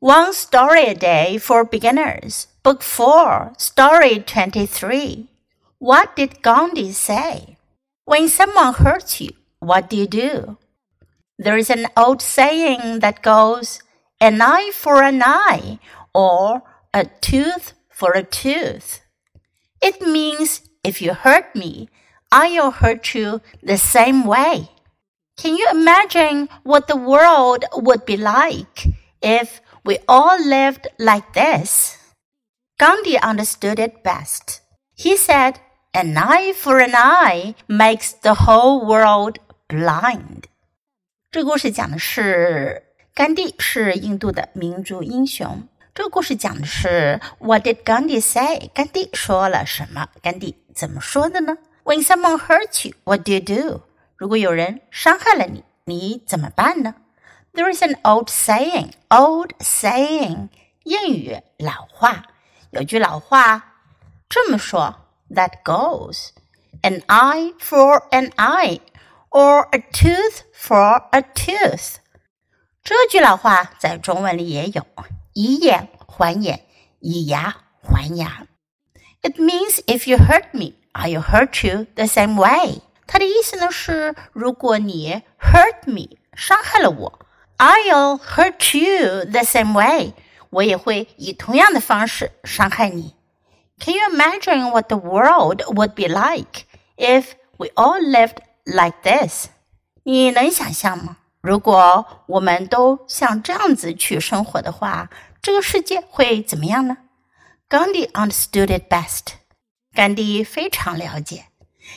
One Story a Day for Beginners, Book 4, Story 23. What did Gandhi say? When someone hurts you, what do you do? There is an old saying that goes, an eye for an eye, or a tooth for a tooth. It means if you hurt me, I'll hurt you the same way. Can you imagine what the world would be like if we all lived like this. Gandhi understood it best. He said, An eye for an eye makes the whole world blind. 这故事讲的是甘地是印度的民族英雄。这个故事讲的是 What did Gandhi say？甘地说了什么？甘地怎么说的呢？When someone hurts you, what do you do？如果有人伤害了你，你怎么办呢 ？there is an old saying, old saying，谚语老话，有句老话这么说：That goes, an eye for an eye, or a tooth for a tooth。这句老话在中文里也有，以眼还眼，以牙还牙。It means if you hurt me, I'll hurt you the same way。它的意思呢是，如果你 hurt me，伤害了我。 I'll hurt you the same way. 我也会以同样的方式伤害你。Can you imagine what the world would be like if we all lived like this? 你能想象吗？如果我们都像这样子去生活的话，这个世界会怎么样呢？Gandhi understood it best. 甘地非常了解。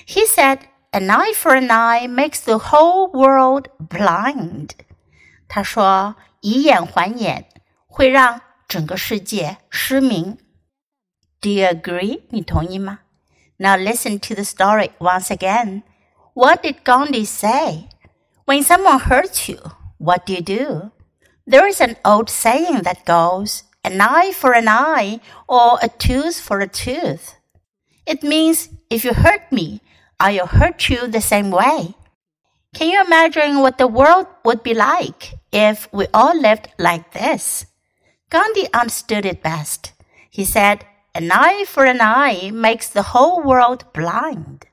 He said, "An eye for an eye makes the whole world blind." 他说：“以眼还眼会让整个世界失明。” Do you agree？你同意吗？Now listen to the story once again. What did Gandhi say? When someone hurts you, what do you do? There is an old saying that goes, an eye for an eye or a tooth for a tooth. It means if you hurt me, I'll hurt you the same way. Can you imagine what the world would be like if we all lived like this? Gandhi understood it best. He said, An eye for an eye makes the whole world blind.